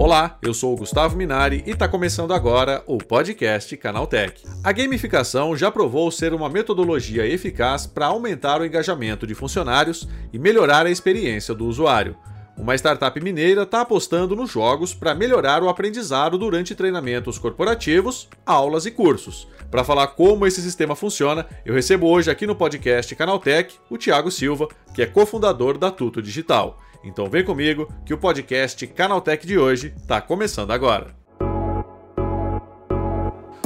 Olá, eu sou o Gustavo Minari e está começando agora o podcast Canaltech. A gamificação já provou ser uma metodologia eficaz para aumentar o engajamento de funcionários e melhorar a experiência do usuário. Uma startup mineira está apostando nos jogos para melhorar o aprendizado durante treinamentos corporativos, aulas e cursos. Para falar como esse sistema funciona, eu recebo hoje aqui no podcast Canaltech o Thiago Silva, que é cofundador da Tuto Digital. Então vem comigo que o podcast Canaltech de hoje está começando agora.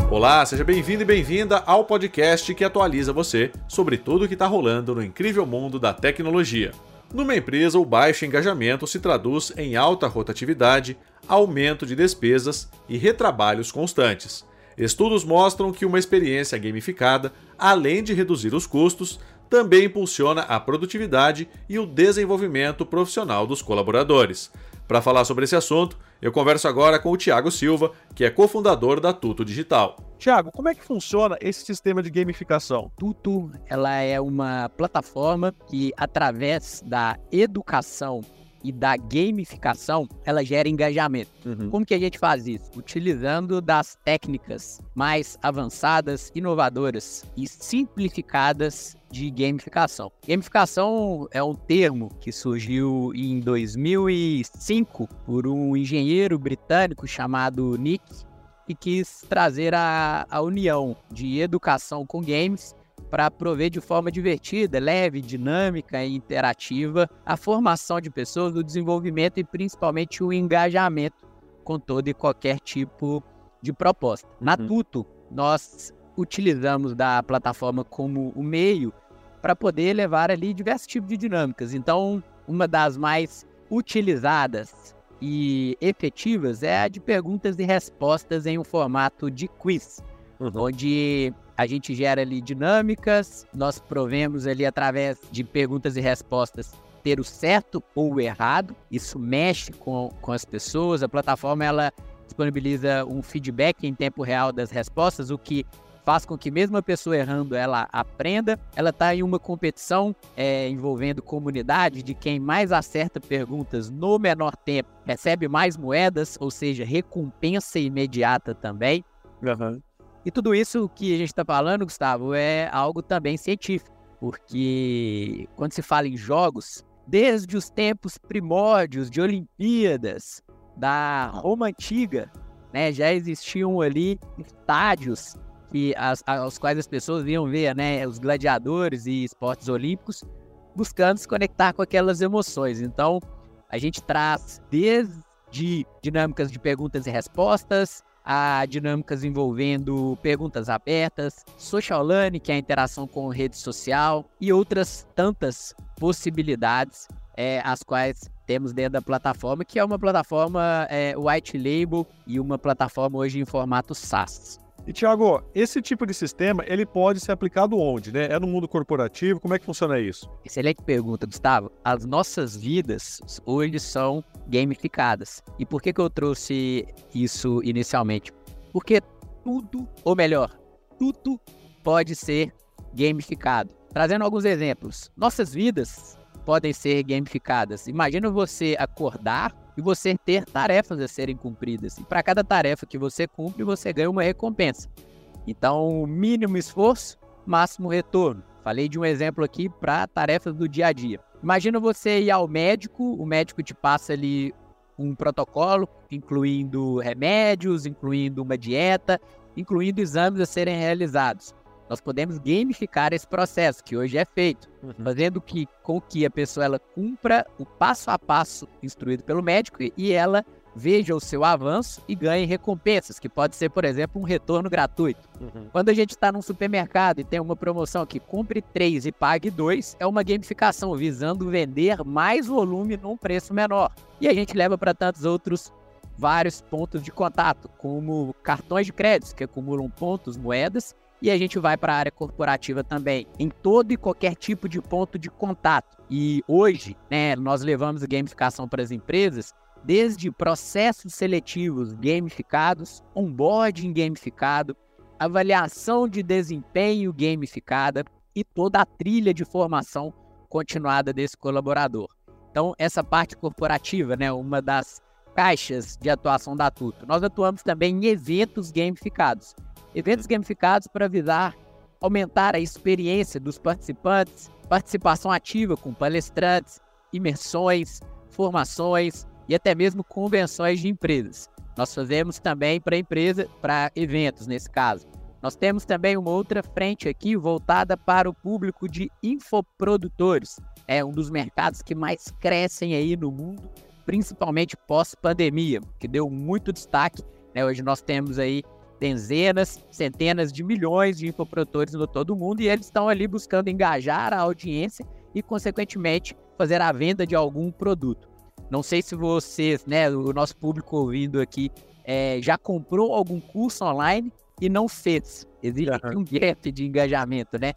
Olá, seja bem-vindo e bem-vinda ao podcast que atualiza você sobre tudo o que está rolando no incrível mundo da tecnologia. Numa empresa, o baixo engajamento se traduz em alta rotatividade, aumento de despesas e retrabalhos constantes. Estudos mostram que uma experiência gamificada, além de reduzir os custos, também impulsiona a produtividade e o desenvolvimento profissional dos colaboradores. Para falar sobre esse assunto, eu converso agora com o Tiago Silva, que é cofundador da Tuto Digital. Tiago, como é que funciona esse sistema de gamificação? Tuto, ela é uma plataforma que através da educação e da gamificação, ela gera engajamento. Uhum. Como que a gente faz isso? Utilizando das técnicas mais avançadas, inovadoras e simplificadas de gamificação. Gamificação é um termo que surgiu em 2005 por um engenheiro britânico chamado Nick e quis trazer a, a união de educação com games para prover de forma divertida, leve, dinâmica e interativa a formação de pessoas, o desenvolvimento e principalmente o engajamento com todo e qualquer tipo de proposta. Na uhum. Tuto, nós utilizamos da plataforma como o meio para poder levar ali diversos tipos de dinâmicas. Então, uma das mais utilizadas e efetivas é a de perguntas e respostas em um formato de quiz, uhum. onde a gente gera ali dinâmicas, nós provemos ali através de perguntas e respostas ter o certo ou o errado. Isso mexe com, com as pessoas. A plataforma ela disponibiliza um feedback em tempo real das respostas, o que faz com que mesmo a pessoa errando ela aprenda. Ela está em uma competição é, envolvendo comunidade de quem mais acerta perguntas no menor tempo recebe mais moedas, ou seja, recompensa imediata também. Uhum. E tudo isso que a gente está falando, Gustavo, é algo também científico, porque quando se fala em jogos, desde os tempos primórdios de Olimpíadas, da Roma Antiga, né, já existiam ali estádios que as, aos quais as pessoas iam ver né, os gladiadores e esportes olímpicos, buscando se conectar com aquelas emoções. Então, a gente traz desde dinâmicas de perguntas e respostas, a dinâmicas envolvendo perguntas abertas, social learning, que é a interação com rede social, e outras tantas possibilidades é, as quais temos dentro da plataforma, que é uma plataforma é, white label e uma plataforma hoje em formato SaaS. E Tiago, esse tipo de sistema ele pode ser aplicado onde, né? É no mundo corporativo? Como é que funciona isso? Excelente pergunta, Gustavo. As nossas vidas hoje são gamificadas. E por que, que eu trouxe isso inicialmente? Porque tudo, ou melhor, tudo pode ser gamificado. Trazendo alguns exemplos. Nossas vidas podem ser gamificadas. Imagina você acordar e você ter tarefas a serem cumpridas. E para cada tarefa que você cumpre, você ganha uma recompensa. Então, mínimo esforço, máximo retorno. Falei de um exemplo aqui para tarefas do dia a dia. Imagina você ir ao médico, o médico te passa ali um protocolo, incluindo remédios, incluindo uma dieta, incluindo exames a serem realizados. Nós podemos gamificar esse processo que hoje é feito, uhum. fazendo que, com que a pessoa ela cumpra o passo a passo instruído pelo médico e ela veja o seu avanço e ganhe recompensas, que pode ser, por exemplo, um retorno gratuito. Uhum. Quando a gente está num supermercado e tem uma promoção que compre três e pague dois, é uma gamificação visando vender mais volume num preço menor. E a gente leva para tantos outros vários pontos de contato, como cartões de crédito que acumulam pontos, moedas, e a gente vai para a área corporativa também, em todo e qualquer tipo de ponto de contato. E hoje, né, nós levamos gamificação para as empresas desde processos seletivos gamificados, onboarding gamificado, avaliação de desempenho gamificada e toda a trilha de formação continuada desse colaborador. Então, essa parte corporativa, né, uma das caixas de atuação da Tuto. Nós atuamos também em eventos gamificados. Eventos gamificados para visar aumentar a experiência dos participantes, participação ativa com palestrantes, imersões, formações e até mesmo convenções de empresas. Nós fazemos também para empresa, para eventos nesse caso. Nós temos também uma outra frente aqui voltada para o público de infoprodutores. É um dos mercados que mais crescem aí no mundo, principalmente pós-pandemia, que deu muito destaque. Né? Hoje nós temos aí dezenas, centenas de milhões de infoprodutores no todo o mundo e eles estão ali buscando engajar a audiência e, consequentemente, fazer a venda de algum produto. Não sei se vocês, né, o nosso público ouvindo aqui, é, já comprou algum curso online e não fez. Existe uhum. um gap de engajamento, né?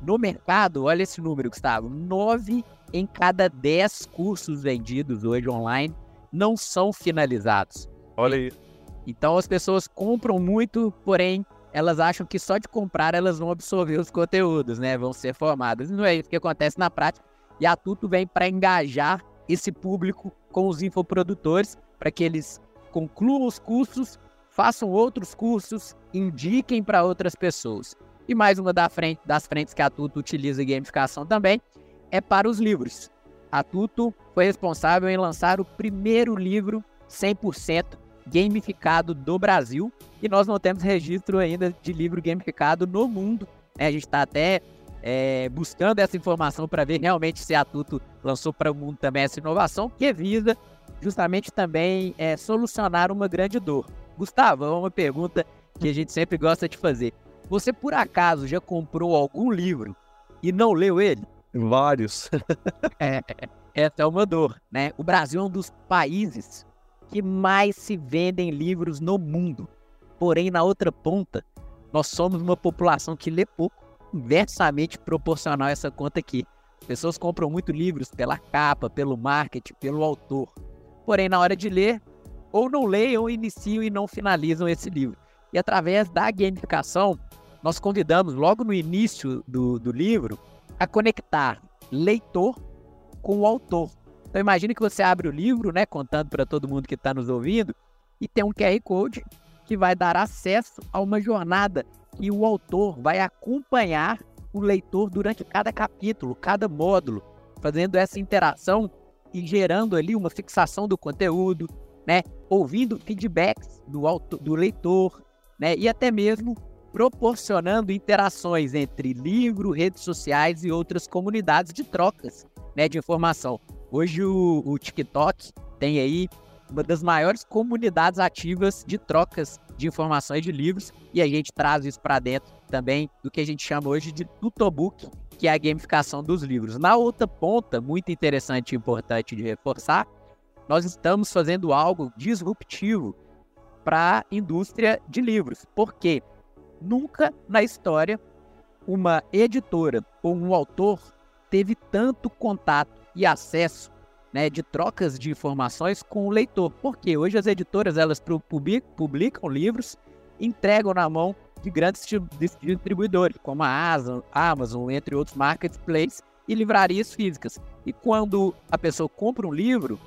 No mercado, olha esse número, Gustavo: nove em cada dez cursos vendidos hoje online não são finalizados. Olha aí. Então as pessoas compram muito, porém elas acham que só de comprar elas vão absorver os conteúdos, né? Vão ser formadas. Não é isso que acontece na prática. E a Tuto vem para engajar esse público com os infoprodutores para que eles concluam os cursos, façam outros cursos, indiquem para outras pessoas. E mais uma da frente, das frentes que a Tuto utiliza em gamificação também é para os livros. A Tuto foi responsável em lançar o primeiro livro 100% gamificado do Brasil e nós não temos registro ainda de livro gamificado no mundo. Né? A gente está até é, buscando essa informação para ver realmente se a Tuto lançou para o mundo também essa inovação, que visa justamente também é, solucionar uma grande dor. Gustavo, é uma pergunta que a gente sempre gosta de fazer. Você por acaso já comprou algum livro e não leu ele? Vários. é, essa é uma dor, né? O Brasil é um dos países que mais se vendem livros no mundo. Porém, na outra ponta, nós somos uma população que lê pouco, inversamente proporcional a essa conta aqui. As pessoas compram muito livros pela capa, pelo marketing, pelo autor. Porém, na hora de ler, ou não leem, ou iniciam e não finalizam esse livro. E através da gamificação, nós convidamos logo no início do, do livro a conectar leitor com o autor. Então imagine que você abre o livro, né, contando para todo mundo que está nos ouvindo, e tem um QR Code que vai dar acesso a uma jornada e o autor vai acompanhar o leitor durante cada capítulo, cada módulo, fazendo essa interação e gerando ali uma fixação do conteúdo, né, ouvindo feedbacks do, autor, do leitor, né, e até mesmo proporcionando interações entre livro, redes sociais e outras comunidades de trocas né, de informação. Hoje o, o TikTok tem aí uma das maiores comunidades ativas de trocas de informações de livros e a gente traz isso para dentro também do que a gente chama hoje de tutobook, que é a gamificação dos livros. Na outra ponta, muito interessante e importante de reforçar, nós estamos fazendo algo disruptivo para a indústria de livros. Porque nunca na história uma editora ou um autor teve tanto contato e acesso né, de trocas de informações com o leitor. Porque hoje as editoras elas publicam livros, entregam na mão de grandes distribuidores, como a Amazon, entre outros marketplaces e livrarias físicas. E quando a pessoa compra um livro,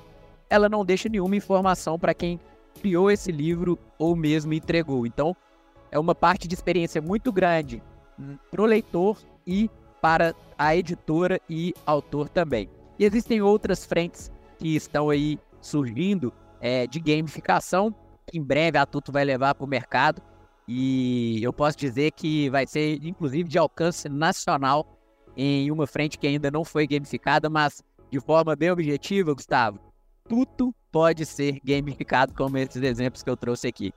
ela não deixa nenhuma informação para quem criou esse livro ou mesmo entregou. Então, é uma parte de experiência muito grande para o leitor e para a editora e autor também. E existem outras frentes que estão aí surgindo é, de gamificação, que em breve a Tuto vai levar para o mercado. E eu posso dizer que vai ser, inclusive, de alcance nacional em uma frente que ainda não foi gamificada, mas de forma bem objetiva, Gustavo, tudo pode ser gamificado, como esses exemplos que eu trouxe aqui.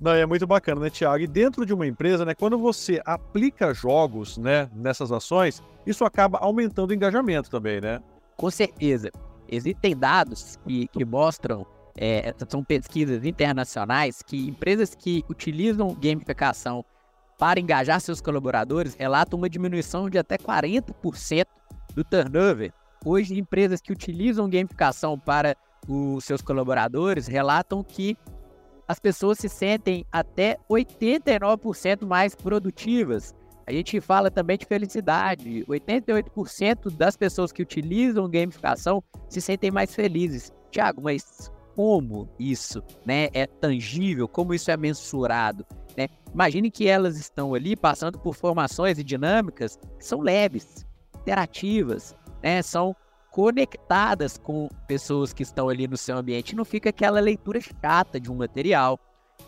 Não, é muito bacana, né, Tiago? E dentro de uma empresa, né, quando você aplica jogos, né, nessas ações, isso acaba aumentando o engajamento também, né? Com certeza. Existem dados que, que mostram, é, são pesquisas internacionais, que empresas que utilizam gamificação para engajar seus colaboradores relatam uma diminuição de até 40% do turnover. Hoje, empresas que utilizam gamificação para os seus colaboradores relatam que as pessoas se sentem até 89% mais produtivas. A gente fala também de felicidade. 88% das pessoas que utilizam gamificação se sentem mais felizes. Tiago, mas como isso né, é tangível, como isso é mensurado. Né? Imagine que elas estão ali passando por formações e dinâmicas que são leves, interativas, né? são conectadas com pessoas que estão ali no seu ambiente. Não fica aquela leitura chata de um material,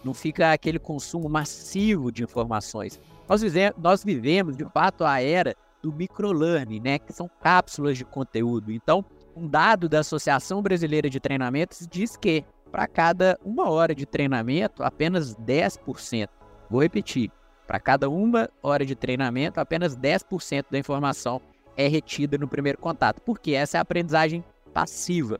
não fica aquele consumo massivo de informações. Nós, vivemos, nós vivemos, de fato, a era do microlearning, né? que são cápsulas de conteúdo. Então, um dado da Associação Brasileira de Treinamentos diz que para cada uma hora de treinamento, apenas 10%, vou repetir, para cada uma hora de treinamento, apenas 10% da informação é retida no primeiro contato, porque essa é a aprendizagem passiva.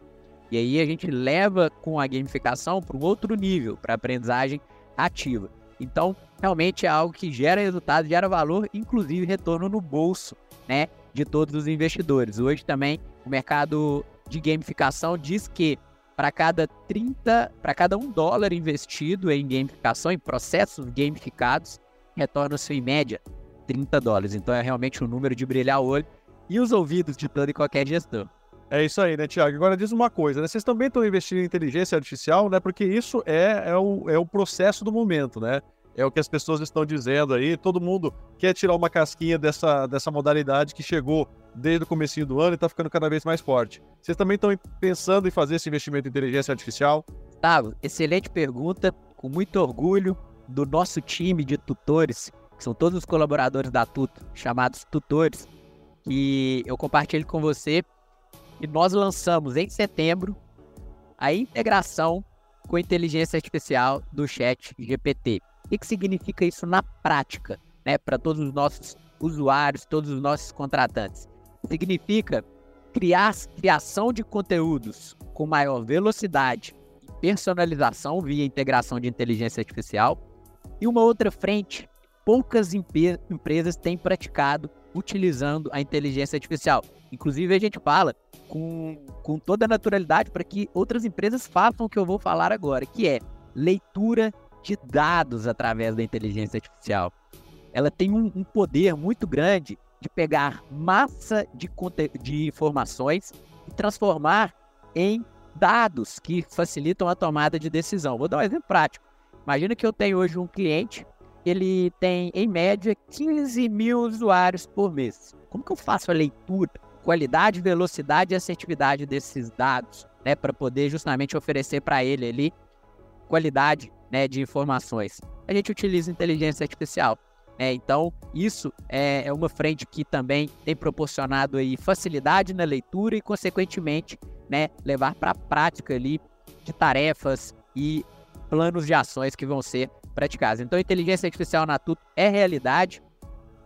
E aí a gente leva com a gamificação para um outro nível, para a aprendizagem ativa. Então, realmente é algo que gera resultado, gera valor, inclusive retorno no bolso, né, de todos os investidores. Hoje também o mercado de gamificação diz que para cada 30, para cada um dólar investido em gamificação, em processos gamificados, retorna-se em média 30 dólares. Então é realmente um número de brilhar o olho e os ouvidos de todo e qualquer gestor. É isso aí, né, Tiago? Agora diz uma coisa, né? Vocês também estão investindo em inteligência artificial, né? Porque isso é, é, o, é o processo do momento, né? É o que as pessoas estão dizendo aí. Todo mundo quer tirar uma casquinha dessa, dessa modalidade que chegou desde o começo do ano e está ficando cada vez mais forte. Vocês também estão pensando em fazer esse investimento em inteligência artificial? Gustavo, excelente pergunta. Com muito orgulho do nosso time de tutores, que são todos os colaboradores da Tuto, chamados tutores, que eu compartilho com você. E nós lançamos em setembro a integração com inteligência artificial do chat GPT. O que, significa isso na prática, né, para todos os nossos usuários, todos os nossos contratantes? Significa criar criação de conteúdos com maior velocidade personalização via integração de inteligência artificial. E uma outra frente, poucas empresas têm praticado utilizando a inteligência artificial. Inclusive, a gente fala com, com toda a naturalidade para que outras empresas façam o que eu vou falar agora, que é leitura de dados através da inteligência artificial. Ela tem um, um poder muito grande de pegar massa de, de informações e transformar em dados que facilitam a tomada de decisão. Vou dar um exemplo prático. Imagina que eu tenho hoje um cliente ele tem, em média, 15 mil usuários por mês. Como que eu faço a leitura, qualidade, velocidade e assertividade desses dados, né, para poder justamente oferecer para ele ali qualidade né, de informações? A gente utiliza inteligência artificial. Né? Então, isso é, é uma frente que também tem proporcionado aí facilidade na leitura e, consequentemente, né, levar para a prática ali de tarefas e planos de ações que vão ser praticadas. Então, a inteligência artificial na TUT é realidade.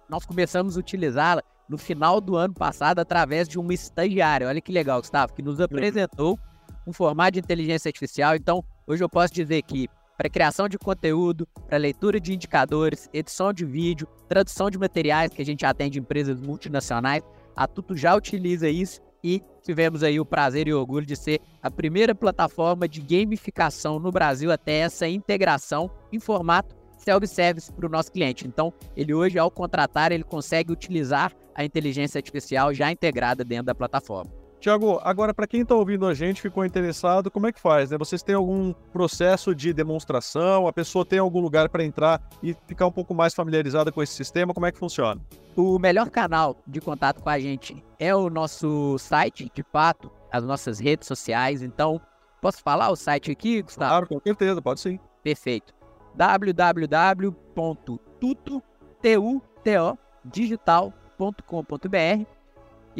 Nós começamos a utilizá-la no final do ano passado através de uma estagiária. Olha que legal, Gustavo, que nos apresentou um formato de inteligência artificial. Então, hoje eu posso dizer que para criação de conteúdo, para leitura de indicadores, edição de vídeo, tradução de materiais, que a gente atende empresas multinacionais, a Tuto já utiliza isso e tivemos aí o prazer e o orgulho de ser a primeira plataforma de gamificação no Brasil até essa integração em formato self-service para o nosso cliente. Então, ele hoje, ao contratar, ele consegue utilizar a inteligência artificial já integrada dentro da plataforma. Tiago, agora para quem está ouvindo a gente, ficou interessado, como é que faz? Né? Vocês têm algum processo de demonstração? A pessoa tem algum lugar para entrar e ficar um pouco mais familiarizada com esse sistema? Como é que funciona? O melhor canal de contato com a gente é o nosso site, de fato, as nossas redes sociais. Então, posso falar o site aqui, Gustavo? Claro, com certeza, pode sim. Perfeito. www.tuto.digital.com.br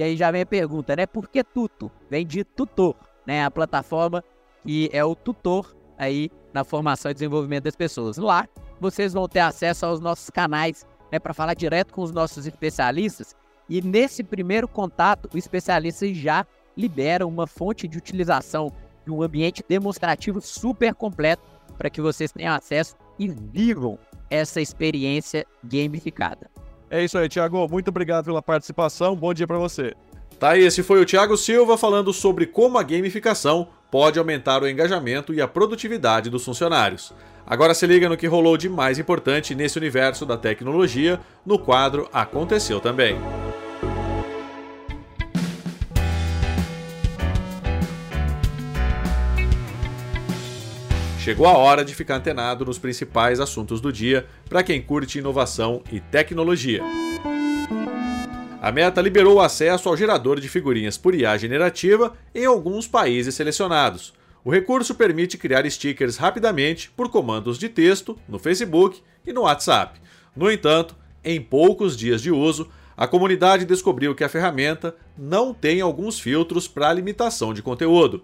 e aí já vem a pergunta, né? Por que Tuto? Vem de tutor, né? A plataforma que é o tutor aí na formação e desenvolvimento das pessoas. Lá vocês vão ter acesso aos nossos canais, né? Para falar direto com os nossos especialistas. E nesse primeiro contato, o especialista já libera uma fonte de utilização de um ambiente demonstrativo super completo para que vocês tenham acesso e vivam essa experiência gamificada. É isso aí, Thiago. Muito obrigado pela participação. Bom dia para você. Tá, esse foi o Thiago Silva falando sobre como a gamificação pode aumentar o engajamento e a produtividade dos funcionários. Agora se liga no que rolou de mais importante nesse universo da tecnologia no quadro Aconteceu também. Chegou a hora de ficar antenado nos principais assuntos do dia para quem curte inovação e tecnologia. A Meta liberou o acesso ao gerador de figurinhas por IA generativa em alguns países selecionados. O recurso permite criar stickers rapidamente por comandos de texto no Facebook e no WhatsApp. No entanto, em poucos dias de uso, a comunidade descobriu que a ferramenta não tem alguns filtros para limitação de conteúdo.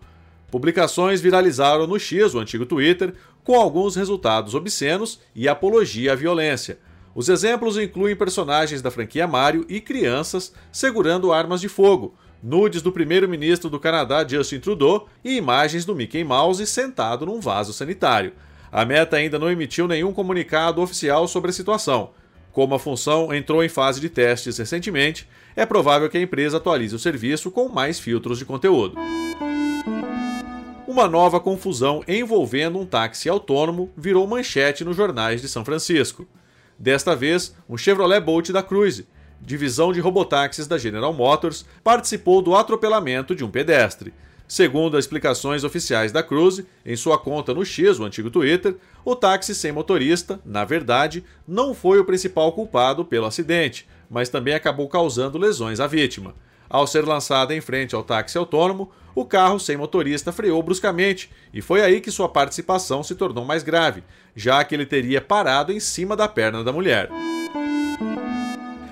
Publicações viralizaram no X, o antigo Twitter, com alguns resultados obscenos e apologia à violência. Os exemplos incluem personagens da franquia Mario e crianças segurando armas de fogo, nudes do primeiro-ministro do Canadá Justin Trudeau e imagens do Mickey Mouse sentado num vaso sanitário. A Meta ainda não emitiu nenhum comunicado oficial sobre a situação. Como a função entrou em fase de testes recentemente, é provável que a empresa atualize o serviço com mais filtros de conteúdo. Uma nova confusão envolvendo um táxi autônomo virou manchete nos jornais de São Francisco. Desta vez, um Chevrolet Bolt da Cruise, divisão de robotáxis da General Motors, participou do atropelamento de um pedestre. Segundo as explicações oficiais da Cruise, em sua conta no X, o antigo Twitter, o táxi sem motorista, na verdade, não foi o principal culpado pelo acidente, mas também acabou causando lesões à vítima. Ao ser lançada em frente ao táxi autônomo, o carro sem motorista freou bruscamente e foi aí que sua participação se tornou mais grave, já que ele teria parado em cima da perna da mulher.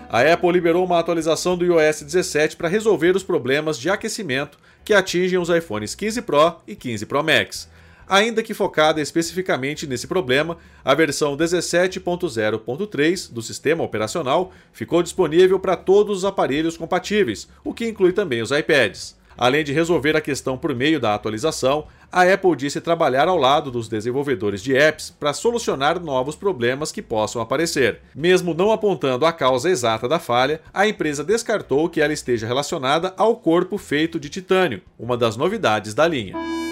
A Apple liberou uma atualização do iOS 17 para resolver os problemas de aquecimento que atingem os iPhones 15 Pro e 15 Pro Max. Ainda que focada especificamente nesse problema, a versão 17.0.3 do sistema operacional ficou disponível para todos os aparelhos compatíveis, o que inclui também os iPads. Além de resolver a questão por meio da atualização, a Apple disse trabalhar ao lado dos desenvolvedores de apps para solucionar novos problemas que possam aparecer. Mesmo não apontando a causa exata da falha, a empresa descartou que ela esteja relacionada ao corpo feito de titânio, uma das novidades da linha.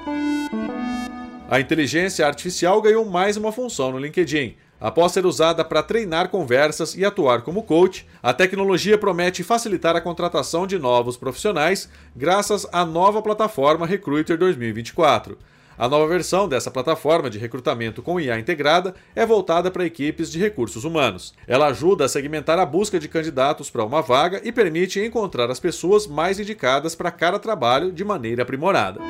A inteligência artificial ganhou mais uma função no LinkedIn. Após ser usada para treinar conversas e atuar como coach, a tecnologia promete facilitar a contratação de novos profissionais graças à nova plataforma Recruiter 2024. A nova versão dessa plataforma de recrutamento com IA integrada é voltada para equipes de recursos humanos. Ela ajuda a segmentar a busca de candidatos para uma vaga e permite encontrar as pessoas mais indicadas para cada trabalho de maneira aprimorada.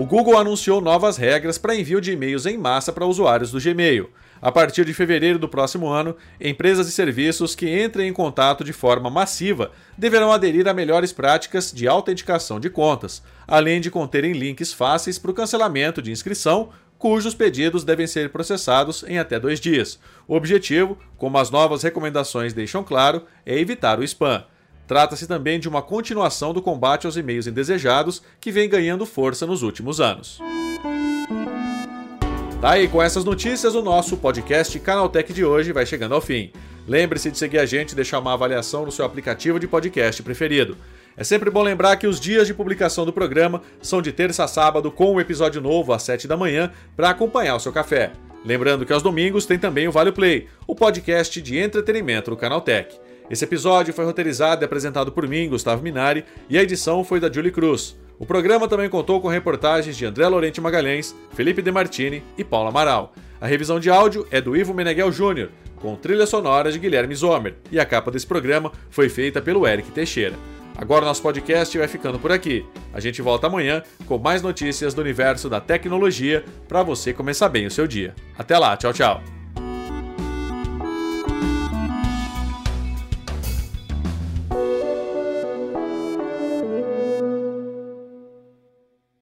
O Google anunciou novas regras para envio de e-mails em massa para usuários do Gmail. A partir de fevereiro do próximo ano, empresas e serviços que entrem em contato de forma massiva deverão aderir a melhores práticas de autenticação de contas, além de conterem links fáceis para o cancelamento de inscrição, cujos pedidos devem ser processados em até dois dias. O objetivo, como as novas recomendações deixam claro, é evitar o spam. Trata-se também de uma continuação do combate aos e-mails indesejados que vem ganhando força nos últimos anos. Tá aí, com essas notícias, o nosso podcast Canaltech de hoje vai chegando ao fim. Lembre-se de seguir a gente e deixar uma avaliação no seu aplicativo de podcast preferido. É sempre bom lembrar que os dias de publicação do programa são de terça a sábado, com um episódio novo às 7 da manhã, para acompanhar o seu café. Lembrando que aos domingos tem também o Vale Play, o podcast de entretenimento do Canaltech. Esse episódio foi roteirizado e apresentado por mim, Gustavo Minari, e a edição foi da Julie Cruz. O programa também contou com reportagens de André Lorente Magalhães, Felipe De Martini e Paula Amaral. A revisão de áudio é do Ivo Meneghel Jr., com trilha sonora de Guilherme Zomer, e a capa desse programa foi feita pelo Eric Teixeira. Agora nosso podcast vai ficando por aqui. A gente volta amanhã com mais notícias do universo da tecnologia para você começar bem o seu dia. Até lá, tchau, tchau.